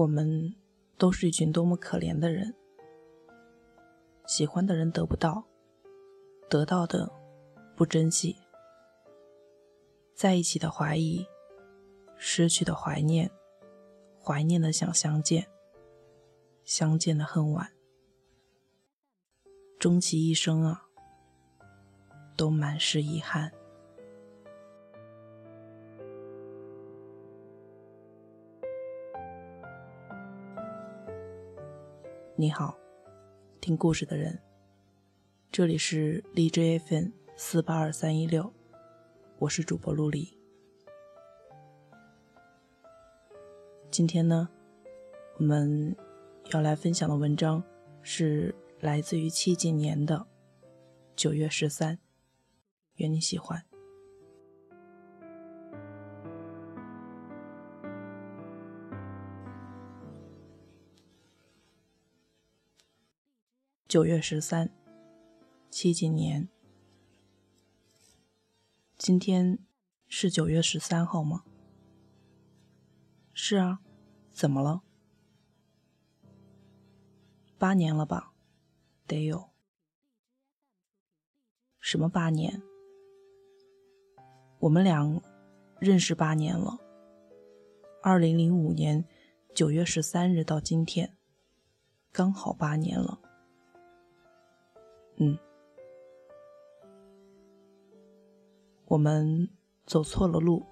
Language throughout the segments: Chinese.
我们都是一群多么可怜的人，喜欢的人得不到，得到的不珍惜，在一起的怀疑，失去的怀念，怀念的想相见，相见的恨晚，终其一生啊，都满是遗憾。你好，听故事的人，这里是荔枝 FM 四八二三一六，我是主播陆离。今天呢，我们要来分享的文章是来自于七几年的九月十三，愿你喜欢。九月十三，七几年。今天是九月十三号吗？是啊，怎么了？八年了吧？得有。什么八年？我们俩认识八年了。二零零五年九月十三日到今天，刚好八年了。嗯，我们走错了路，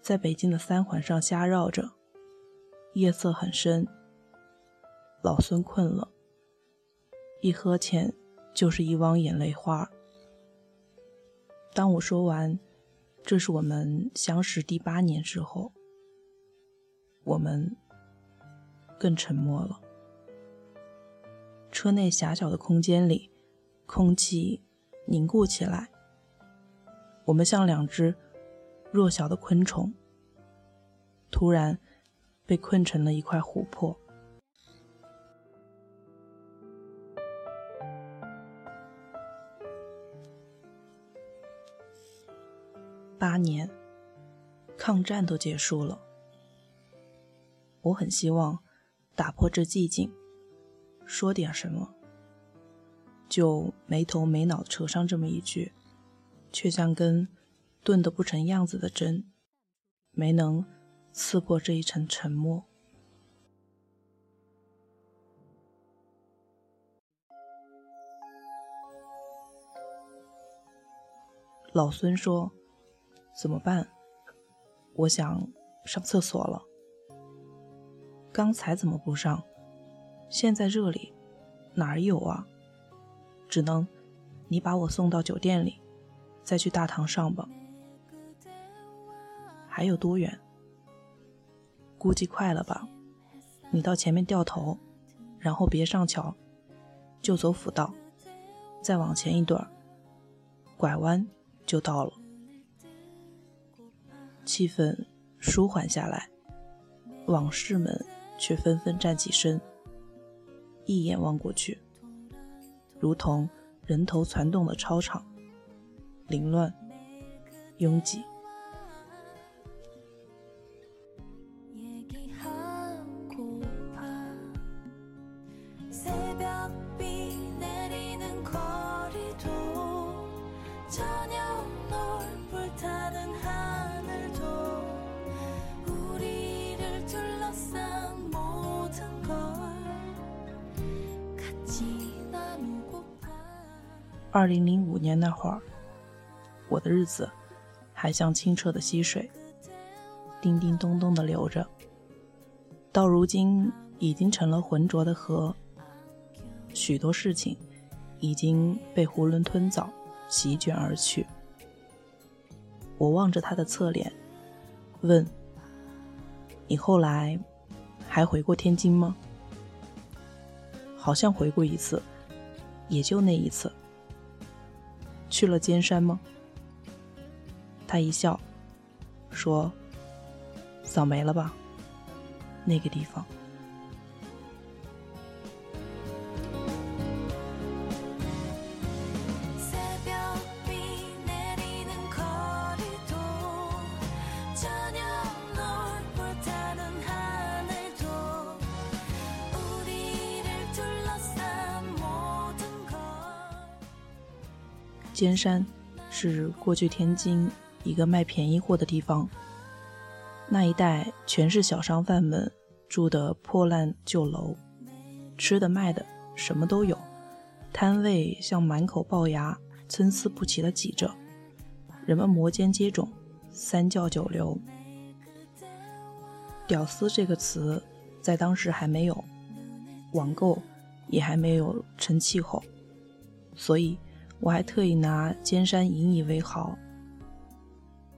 在北京的三环上瞎绕着，夜色很深。老孙困了，一喝浅就是一汪眼泪花。当我说完这是我们相识第八年之后，我们更沉默了。车内狭小的空间里，空气凝固起来。我们像两只弱小的昆虫，突然被困成了一块琥珀。八年，抗战都结束了。我很希望打破这寂静。说点什么，就没头没脑扯上这么一句，却像根钝得不成样子的针，没能刺破这一层沉默。老孙说：“怎么办？我想上厕所了。刚才怎么不上？”现在这里哪儿有啊？只能你把我送到酒店里，再去大堂上吧。还有多远？估计快了吧。你到前面掉头，然后别上桥，就走辅道，再往前一段，拐弯就到了。气氛舒缓下来，往事们却纷纷站起身。一眼望过去，如同人头攒动的操场，凌乱、拥挤。二零零五年那会儿，我的日子还像清澈的溪水，叮叮咚咚的流着。到如今，已经成了浑浊的河。许多事情已经被囫囵吞枣，席卷而去。我望着他的侧脸，问：“你后来还回过天津吗？”好像回过一次，也就那一次。去了尖山吗？他一笑，说：“早没了吧，那个地方。”尖山是过去天津一个卖便宜货的地方，那一带全是小商贩们住的破烂旧楼，吃的卖的什么都有，摊位像满口龅牙，参差不齐的挤着，人们摩肩接踵，三教九流。屌丝这个词在当时还没有，网购也还没有成气候，所以我还特意拿尖山引以为豪。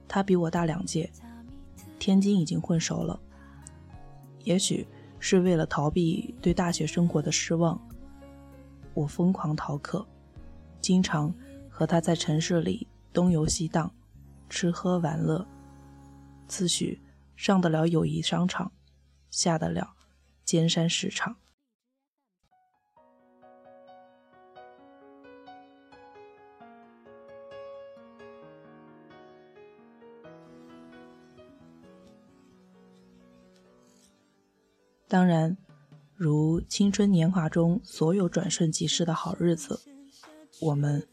他比我大两届，天津已经混熟了。也许是为了逃避对大学生活的失望，我疯狂逃课，经常和他在城市里东游西荡，吃喝玩乐，自诩。上得了友谊商场，下得了尖山市场。当然，如青春年华中所有转瞬即逝的好日子，我们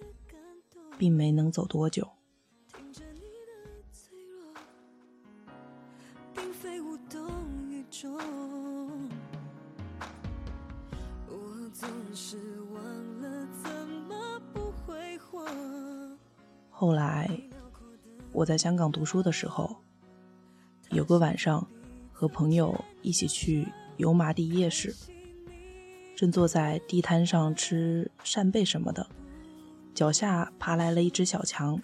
并没能走多久。后来，我在香港读书的时候，有个晚上，和朋友一起去油麻地夜市，正坐在地摊上吃扇贝什么的，脚下爬来了一只小强，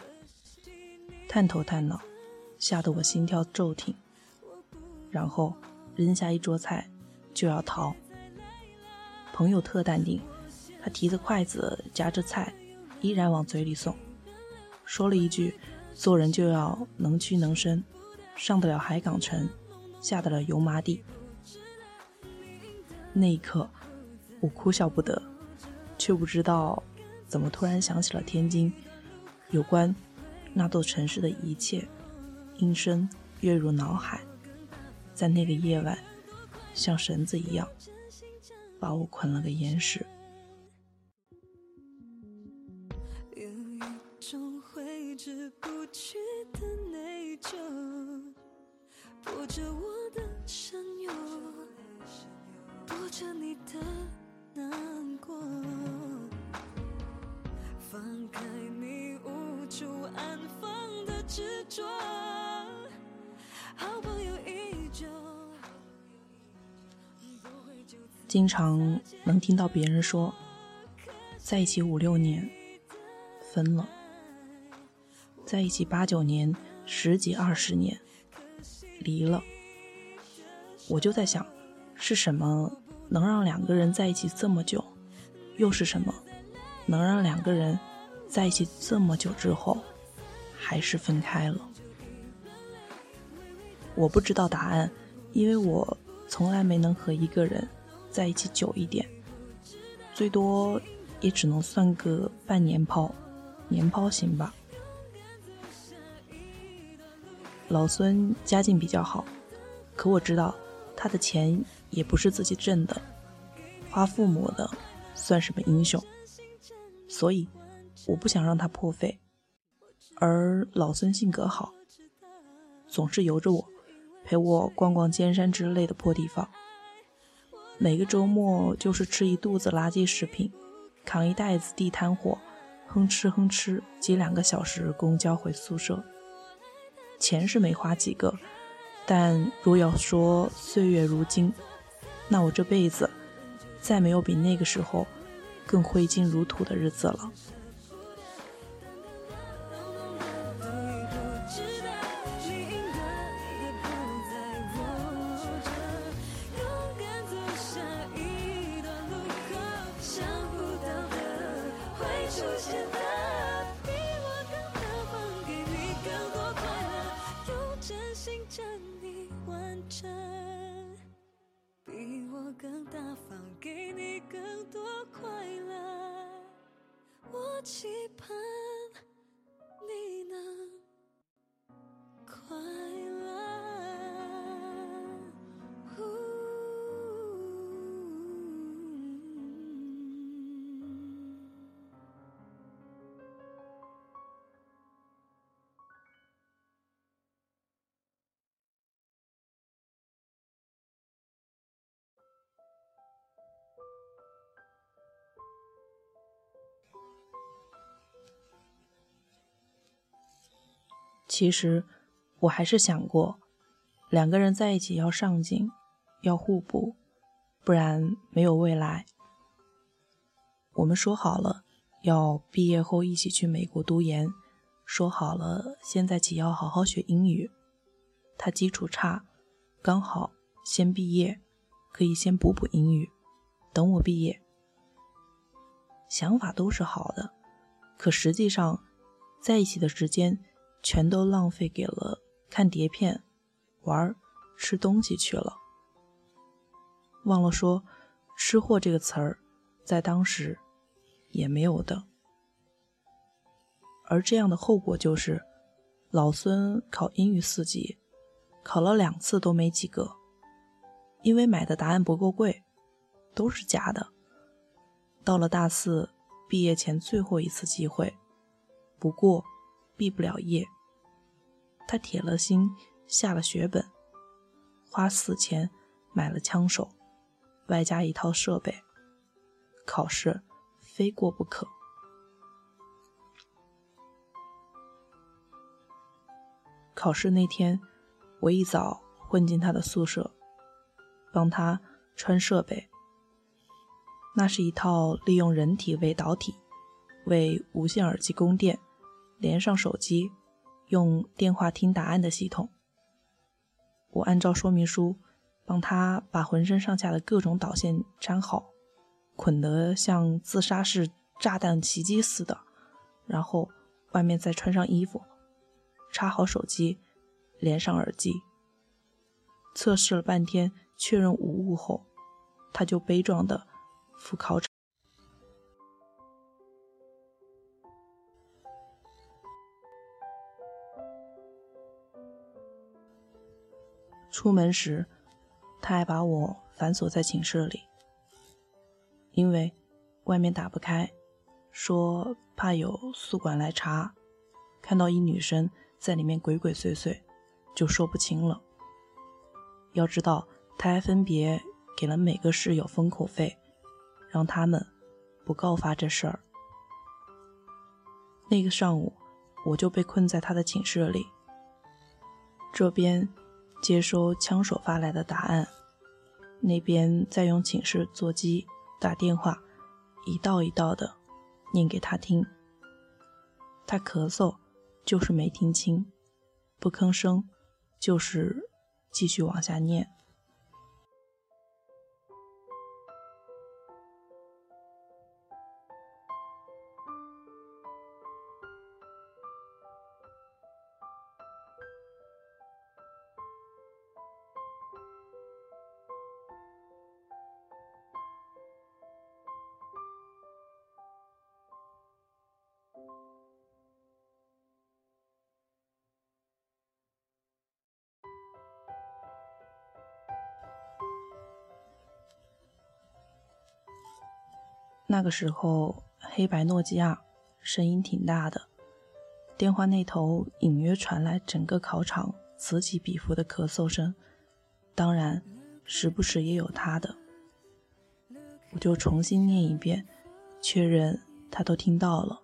探头探脑，吓得我心跳骤停，然后扔下一桌菜就要逃。朋友特淡定，他提着筷子夹着菜，依然往嘴里送。说了一句：“做人就要能屈能伸，上得了海港城，下得了油麻地。”那一刻，我哭笑不得，却不知道怎么突然想起了天津有关那座城市的一切，音声跃入脑海，在那个夜晚，像绳子一样把我捆了个严实。执着，好朋友依旧经常能听到别人说，在一起五六年，分了；在一起八九年、十几二十年，离了。我就在想，是什么能让两个人在一起这么久？又是什么能让两个人在一起这么久之后，还是分开了？我不知道答案，因为我从来没能和一个人。在一起久一点，最多也只能算个半年抛，年抛型吧。老孙家境比较好，可我知道他的钱也不是自己挣的，花父母的，算什么英雄？所以我不想让他破费。而老孙性格好，总是由着我，陪我逛逛尖山之类的破地方。每个周末就是吃一肚子垃圾食品，扛一袋子地摊货，哼哧哼哧挤两个小时公交回宿舍。钱是没花几个，但若要说岁月如金，那我这辈子再没有比那个时候更挥金如土的日子了。其实我还是想过，两个人在一起要上进，要互补，不然没有未来。我们说好了要毕业后一起去美国读研，说好了现在起要好好学英语。他基础差，刚好先毕业，可以先补补英语，等我毕业。想法都是好的，可实际上，在一起的时间全都浪费给了看碟片、玩、吃东西去了。忘了说，“吃货”这个词儿，在当时也没有的。而这样的后果就是，老孙考英语四级，考了两次都没及格，因为买的答案不够贵，都是假的。到了大四毕业前最后一次机会，不过毕不了业。他铁了心下了血本，花四千买了枪手，外加一套设备，考试非过不可。考试那天，我一早混进他的宿舍，帮他穿设备。那是一套利用人体为导体，为无线耳机供电，连上手机，用电话听答案的系统。我按照说明书帮他把浑身上下的各种导线粘好，捆得像自杀式炸弹袭击似的，然后外面再穿上衣服，插好手机，连上耳机。测试了半天，确认无误后，他就悲壮的。赴考场。出门时，他还把我反锁在寝室里，因为外面打不开，说怕有宿管来查，看到一女生在里面鬼鬼祟祟，就说不清了。要知道，他还分别给了每个室友封口费。让他们不告发这事儿。那个上午，我就被困在他的寝室里，这边接收枪手发来的答案，那边再用寝室座机打电话，一道一道的念给他听。他咳嗽就是没听清，不吭声就是继续往下念。那个时候，黑白诺基亚声音挺大的，电话那头隐约传来整个考场此起彼伏的咳嗽声，当然，时不时也有他的。我就重新念一遍，确认他都听到了，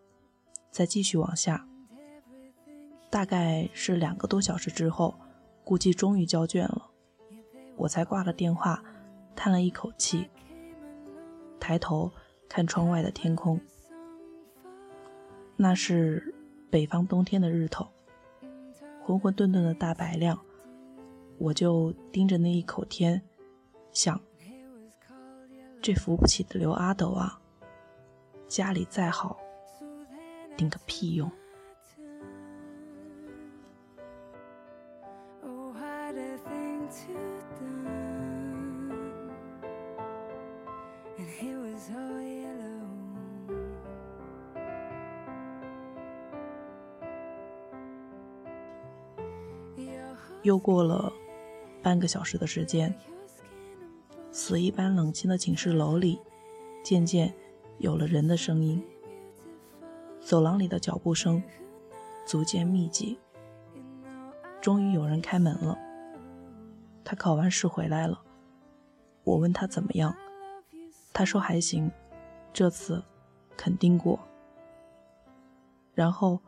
再继续往下。大概是两个多小时之后，估计终于交卷了，我才挂了电话，叹了一口气，抬头。看窗外的天空，那是北方冬天的日头，浑浑沌沌的大白亮。我就盯着那一口天，想：这扶不起的刘阿斗啊，家里再好，顶个屁用！又过了半个小时的时间，死一般冷清的寝室楼里，渐渐有了人的声音。走廊里的脚步声逐渐密集。终于有人开门了。他考完试回来了。我问他怎么样，他说还行，这次肯定过。然后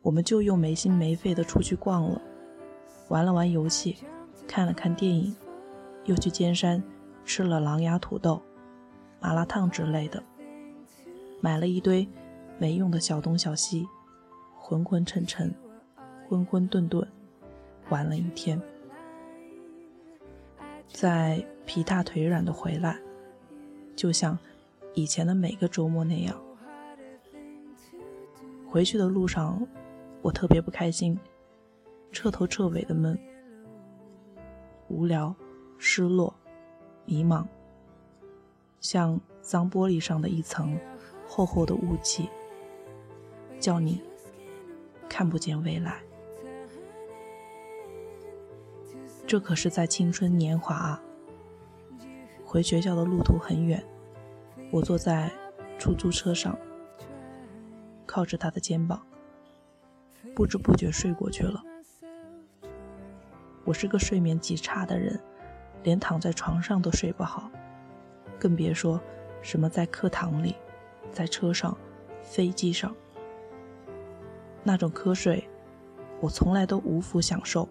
我们就又没心没肺的出去逛了，玩了玩游戏，看了看电影，又去尖山吃了狼牙土豆、麻辣烫之类的，买了一堆没用的小东小西，浑浑沉沉、混混沌沌玩了一天，在皮大腿软的回来，就像以前的每个周末那样。回去的路上。我特别不开心，彻头彻尾的闷，无聊、失落、迷茫，像脏玻璃上的一层厚厚的雾气，叫你看不见未来。这可是在青春年华啊！回学校的路途很远，我坐在出租车上，靠着他的肩膀。不知不觉睡过去了。我是个睡眠极差的人，连躺在床上都睡不好，更别说什么在课堂里、在车上、飞机上。那种瞌睡，我从来都无福享受。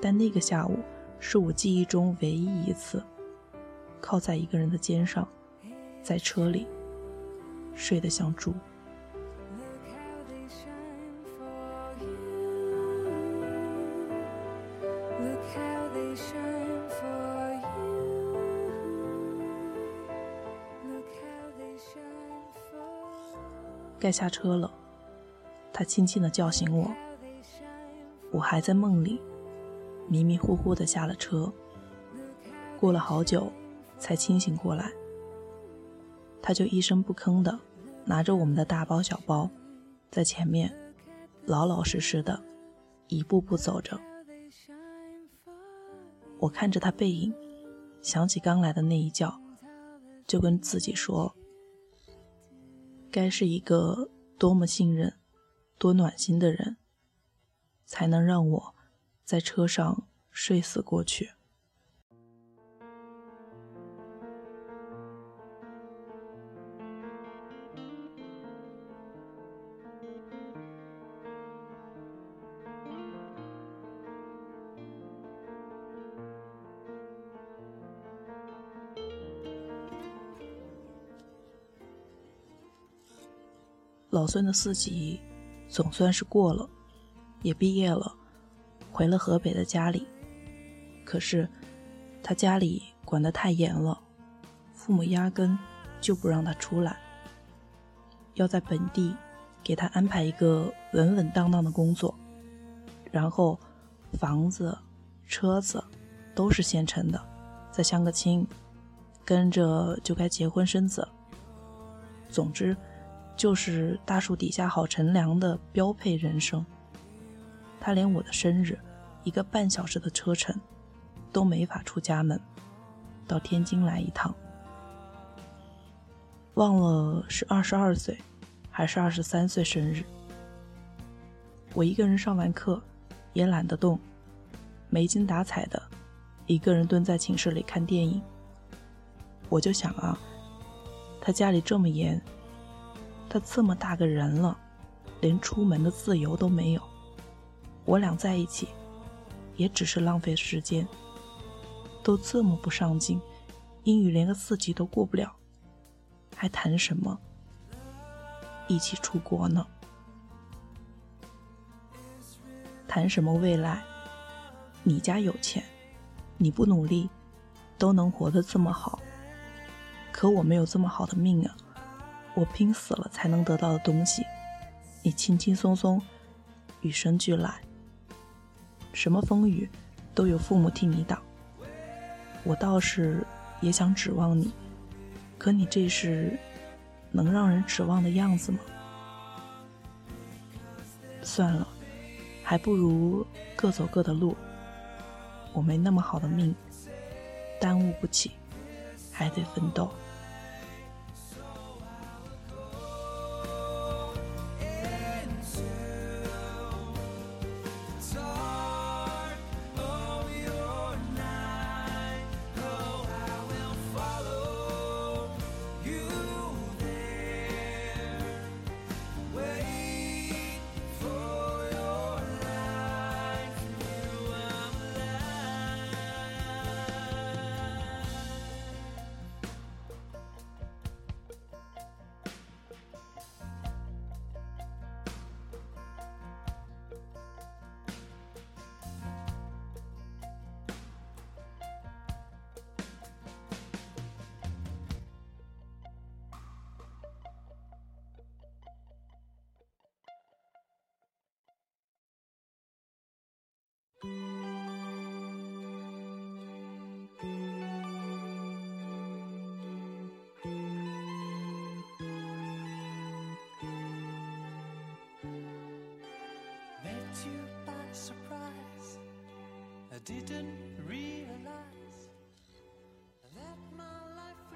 但那个下午，是我记忆中唯一一次，靠在一个人的肩上，在车里睡得像猪。该下车了，他轻轻地叫醒我。我还在梦里，迷迷糊糊地下了车。过了好久，才清醒过来。他就一声不吭地拿着我们的大包小包，在前面老老实实的一步步走着。我看着他背影，想起刚来的那一觉，就跟自己说。该是一个多么信任、多暖心的人，才能让我在车上睡死过去。老孙的四级总算是过了，也毕业了，回了河北的家里。可是他家里管得太严了，父母压根就不让他出来，要在本地给他安排一个稳稳当当的工作，然后房子、车子都是现成的，再相个亲，跟着就该结婚生子。总之。就是大树底下好乘凉的标配人生。他连我的生日，一个半小时的车程，都没法出家门，到天津来一趟。忘了是二十二岁，还是二十三岁生日。我一个人上完课，也懒得动，没精打采的，一个人蹲在寝室里看电影。我就想啊，他家里这么严。他这么大个人了，连出门的自由都没有。我俩在一起，也只是浪费时间。都这么不上进，英语连个四级都过不了，还谈什么一起出国呢？谈什么未来？你家有钱，你不努力都能活得这么好，可我没有这么好的命啊！我拼死了才能得到的东西，你轻轻松松，与生俱来。什么风雨都有父母替你挡。我倒是也想指望你，可你这是能让人指望的样子吗？算了，还不如各走各的路。我没那么好的命，耽误不起，还得奋斗。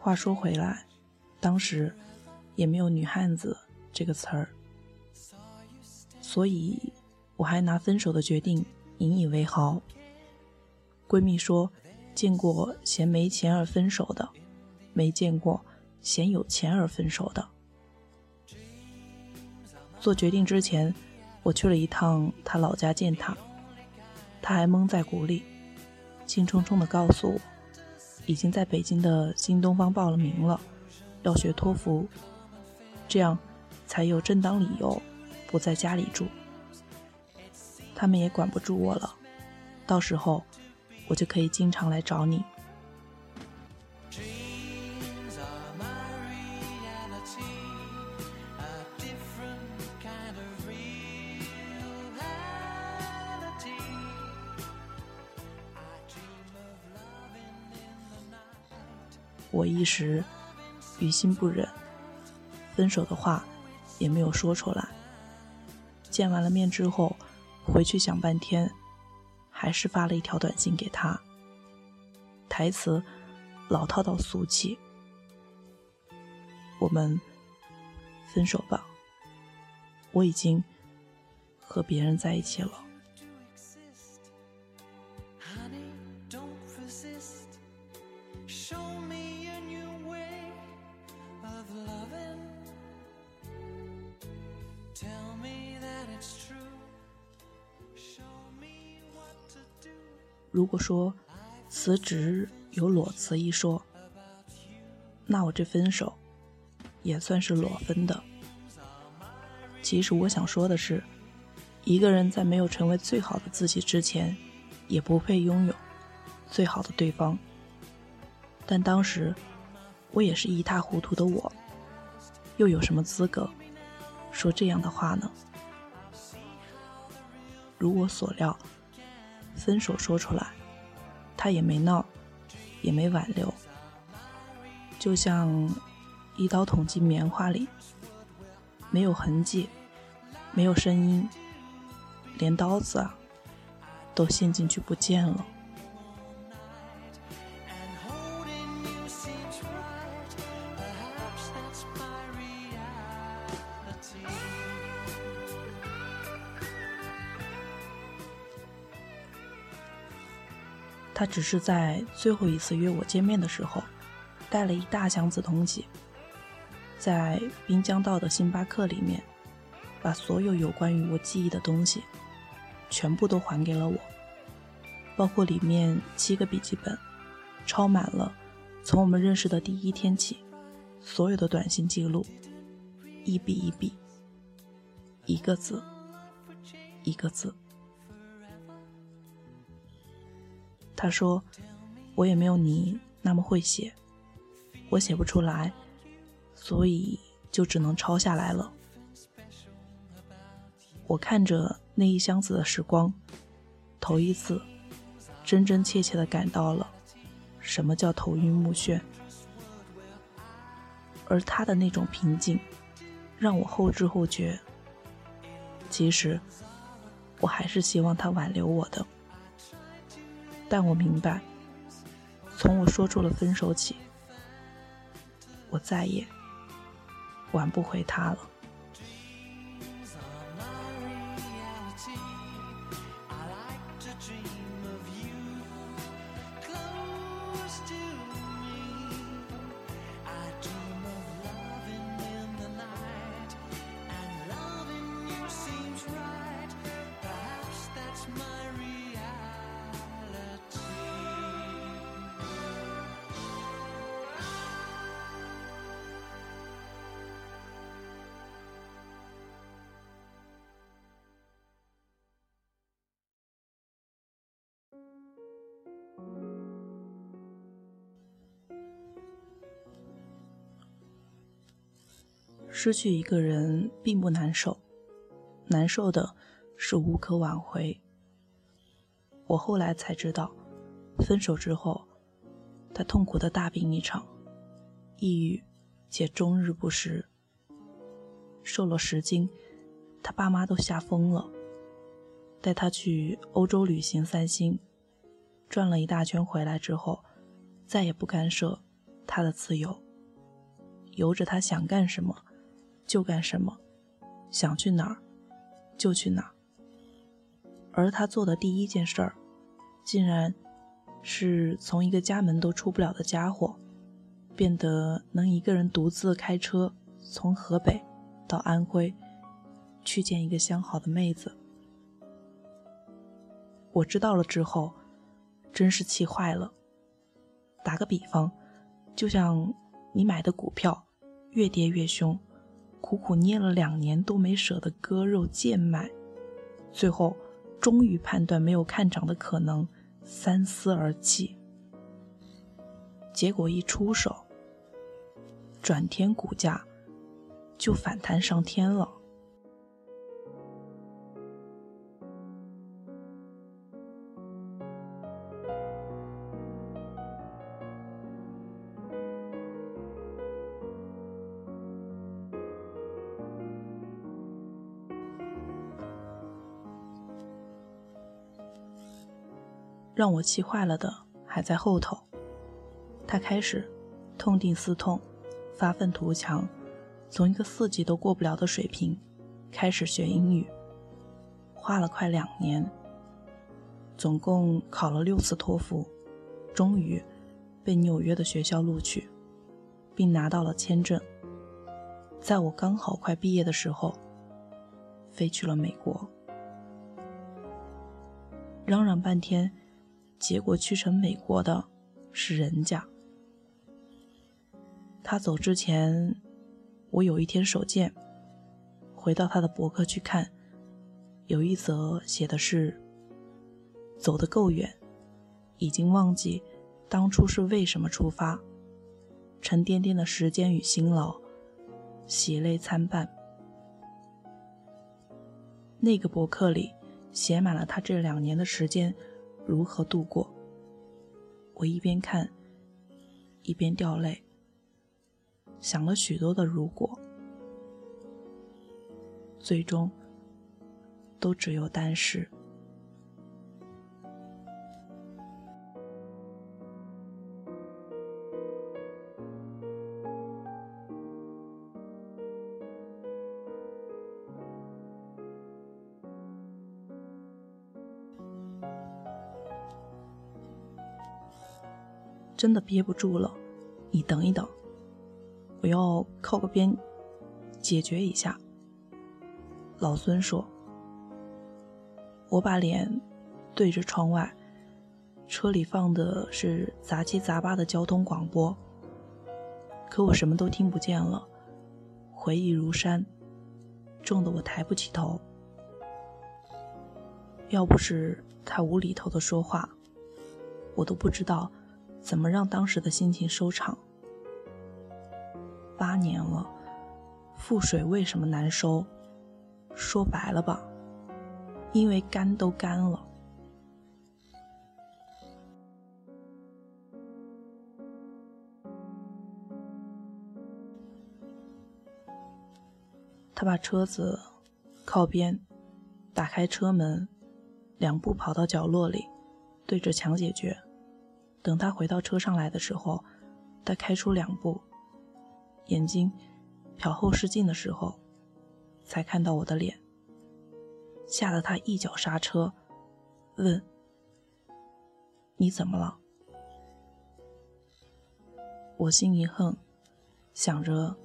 话说回来，当时也没有“女汉子”这个词儿，所以我还拿分手的决定引以为豪。闺蜜说，见过嫌没钱而分手的，没见过嫌有钱而分手的。做决定之前，我去了一趟她老家见她，他还蒙在鼓里，兴冲冲地告诉我。已经在北京的新东方报了名了，要学托福，这样才有正当理由不在家里住。他们也管不住我了，到时候我就可以经常来找你。我一时于心不忍，分手的话也没有说出来。见完了面之后，回去想半天，还是发了一条短信给他。台词老套到俗气，我们分手吧。我已经和别人在一起了。说辞职有裸辞一说，那我这分手也算是裸分的。其实我想说的是，一个人在没有成为最好的自己之前，也不配拥有最好的对方。但当时我也是一塌糊涂的，我又有什么资格说这样的话呢？如我所料。分手说出来，他也没闹，也没挽留，就像一刀捅进棉花里，没有痕迹，没有声音，连刀子啊都陷进去不见了。他只是在最后一次约我见面的时候，带了一大箱子东西，在滨江道的星巴克里面，把所有有关于我记忆的东西，全部都还给了我，包括里面七个笔记本，抄满了从我们认识的第一天起，所有的短信记录，一笔一笔，一个字，一个字。他说：“我也没有你那么会写，我写不出来，所以就只能抄下来了。”我看着那一箱子的时光，头一次真真切切的感到了什么叫头晕目眩，而他的那种平静，让我后知后觉。其实，我还是希望他挽留我的。但我明白，从我说出了分手起，我再也挽不回他了。失去一个人并不难受，难受的是无可挽回。我后来才知道，分手之后，他痛苦的大病一场，抑郁且终日不食，瘦了十斤，他爸妈都吓疯了。带他去欧洲旅行散心，转了一大圈回来之后，再也不干涉他的自由，由着他想干什么就干什么，想去哪儿就去哪儿。而他做的第一件事儿，竟然是从一个家门都出不了的家伙，变得能一个人独自开车从河北到安徽，去见一个相好的妹子。我知道了之后，真是气坏了。打个比方，就像你买的股票越跌越凶，苦苦捏了两年都没舍得割肉贱卖，最后终于判断没有看涨的可能，三思而弃。结果一出手，转天股价就反弹上天了。让我气坏了的还在后头。他开始痛定思痛，发愤图强，从一个四级都过不了的水平开始学英语，花了快两年，总共考了六次托福，终于被纽约的学校录取，并拿到了签证。在我刚好快毕业的时候，飞去了美国，嚷嚷半天。结果去成美国的是人家。他走之前，我有一天手贱，回到他的博客去看，有一则写的是：走得够远，已经忘记当初是为什么出发，沉甸甸的时间与辛劳，喜泪参半。那个博客里写满了他这两年的时间。如何度过？我一边看，一边掉泪，想了许多的如果，最终都只有但是。真的憋不住了，你等一等，我要靠个边解决一下。老孙说：“我把脸对着窗外，车里放的是杂七杂八的交通广播，可我什么都听不见了，回忆如山，重的我抬不起头。要不是他无厘头的说话，我都不知道。”怎么让当时的心情收场？八年了，覆水为什么难收？说白了吧，因为干都干了。他把车子靠边，打开车门，两步跑到角落里，对着墙解决。等他回到车上来的时候，他开出两步，眼睛瞟后视镜的时候，才看到我的脸，吓得他一脚刹车，问：“你怎么了？”我心一横，想着，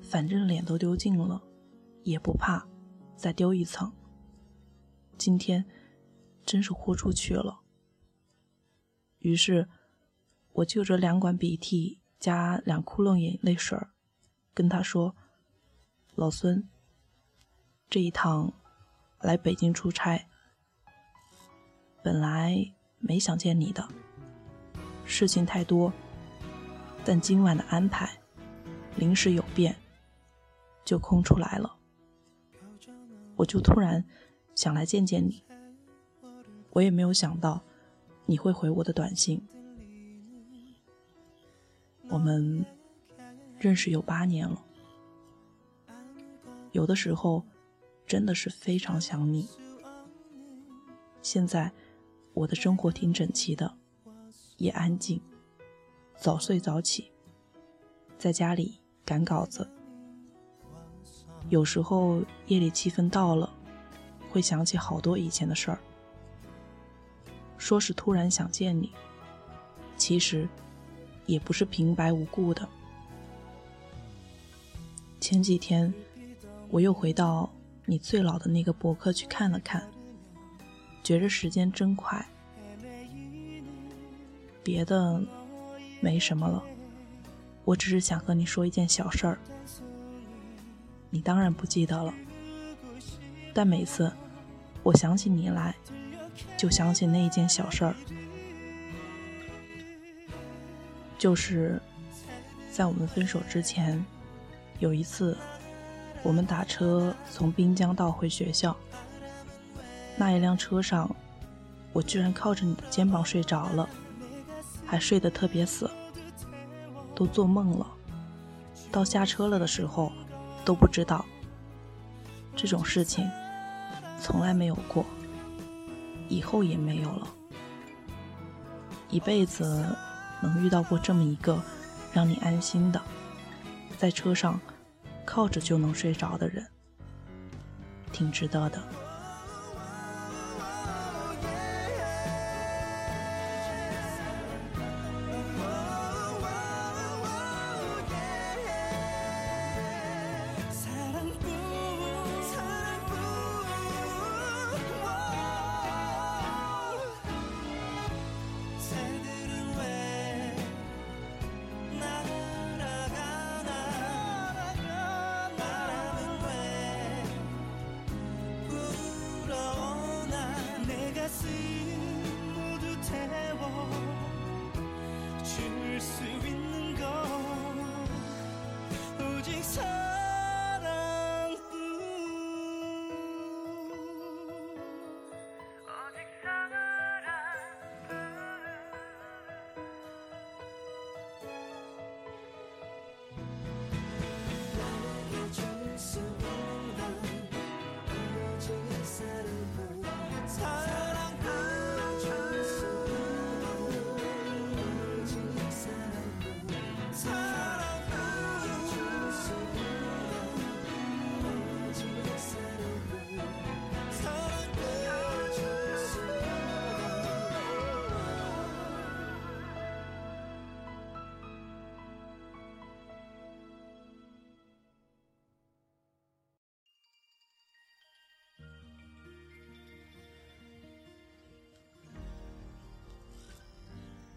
反正脸都丢尽了，也不怕再丢一层。今天真是豁出去了。于是，我就着两管鼻涕加两窟窿眼泪水儿，跟他说：“老孙，这一趟来北京出差，本来没想见你的，事情太多，但今晚的安排临时有变，就空出来了。我就突然想来见见你，我也没有想到。”你会回我的短信。我们认识有八年了，有的时候真的是非常想你。现在我的生活挺整齐的，也安静，早睡早起，在家里赶稿子。有时候夜里气氛到了，会想起好多以前的事儿，说是突然想见你，其实也不是平白无故的。前几天我又回到你最老的那个博客去看了看。觉着时间真快，别的没什么了，我只是想和你说一件小事儿，你当然不记得了，但每次我想起你来，就想起那一件小事儿，就是在我们分手之前，有一次我们打车从滨江道回学校。那一辆车上，我居然靠着你的肩膀睡着了，还睡得特别死，都做梦了。到下车了的时候，都不知道这种事情从来没有过，以后也没有了。一辈子能遇到过这么一个让你安心的，在车上靠着就能睡着的人，挺值得的。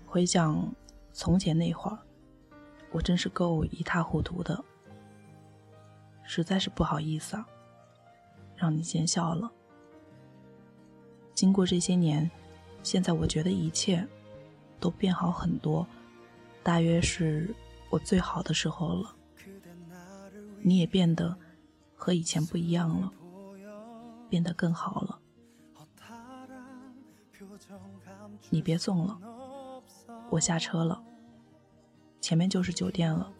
回想从前那会儿，我真是够一塌糊涂的，实在是不好意思啊，让你见笑了。经过这些年，现在我觉得一切都变好很多，大约是我最好的时候了。你也变得和以前不一样了，变得更好了。你别送了。我下车了，前面就是酒店了。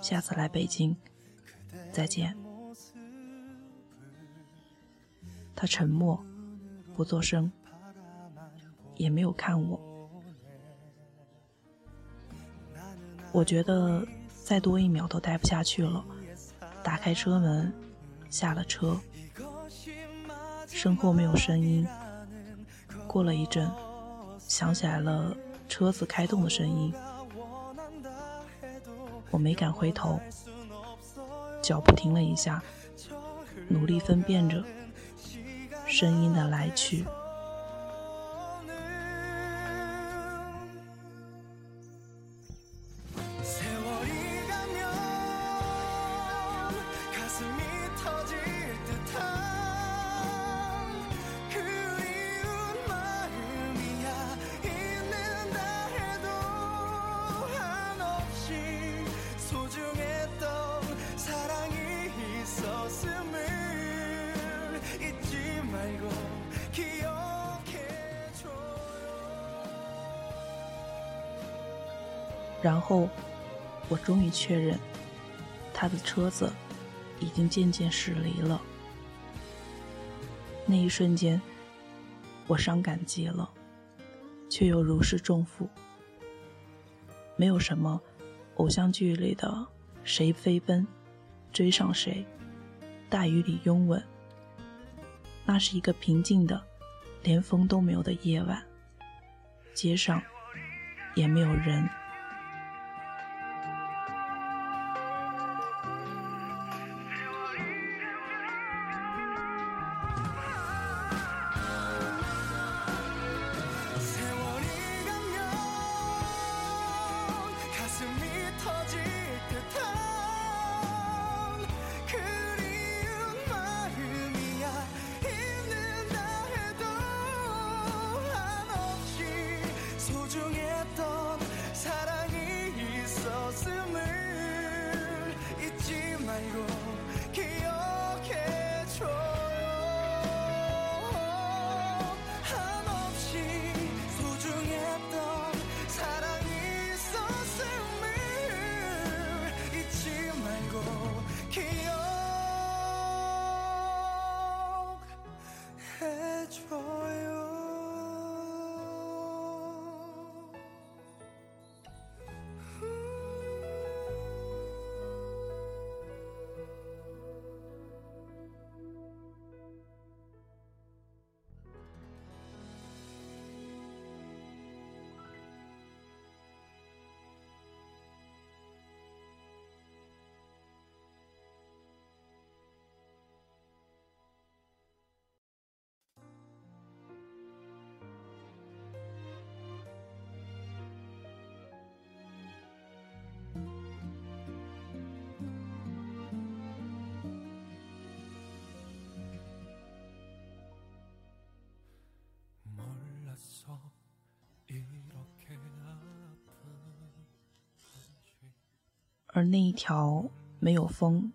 下次来北京，再见。他沉默，不作声，也没有看我。我觉得再多一秒都待不下去了，打开车门，下了车。身后没有声音。过了一阵。想起来了，车子开动的声音，我没敢回头，脚步停了一下，努力分辨着声音的来去。确认，他的车子已经渐渐驶离了。那一瞬间，我伤感极了，却又如释重负。没有什么偶像剧里的谁飞奔，追上谁，大雨里拥吻。那是一个平静的，连风都没有的夜晚，街上也没有人。而那一条没有风，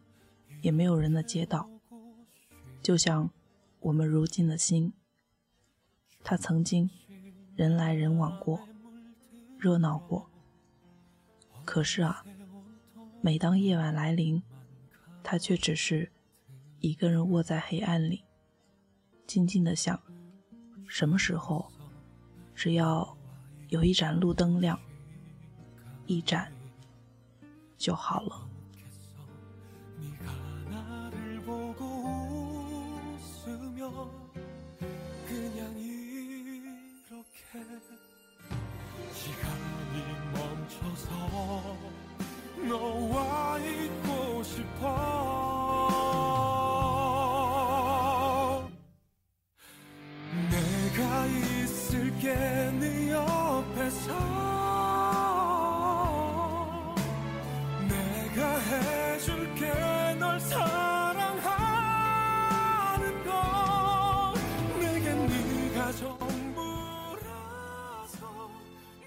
也没有人的街道，就像我们如今的心。它曾经人来人往过，热闹过。可是啊，每当夜晚来临，它却只是一个人卧在黑暗里，静静的想：什么时候，只要有一盏路灯亮，一盏。就好了。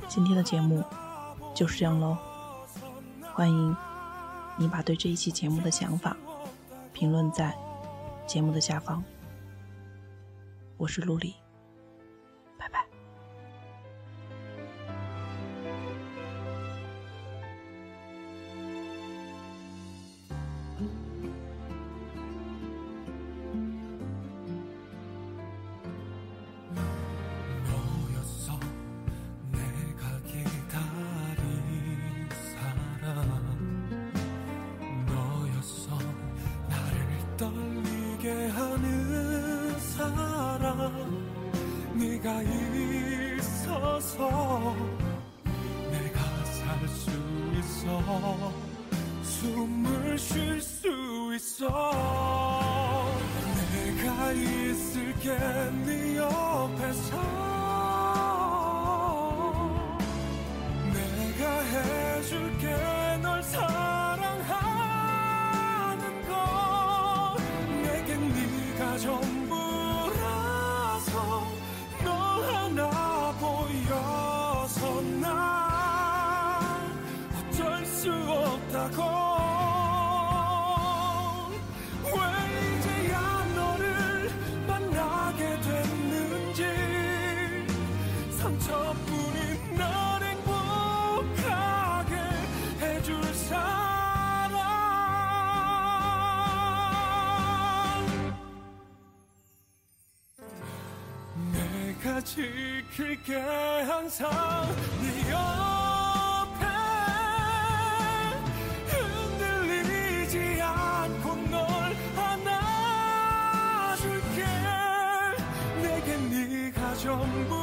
今天的节目就是这样喽，欢迎你把对这一期节目的想法评论在节目的下方。我是陆离。 지킬게 항상 네 옆에 흔들리지 않고 널 안아줄게. 내게 네가 전부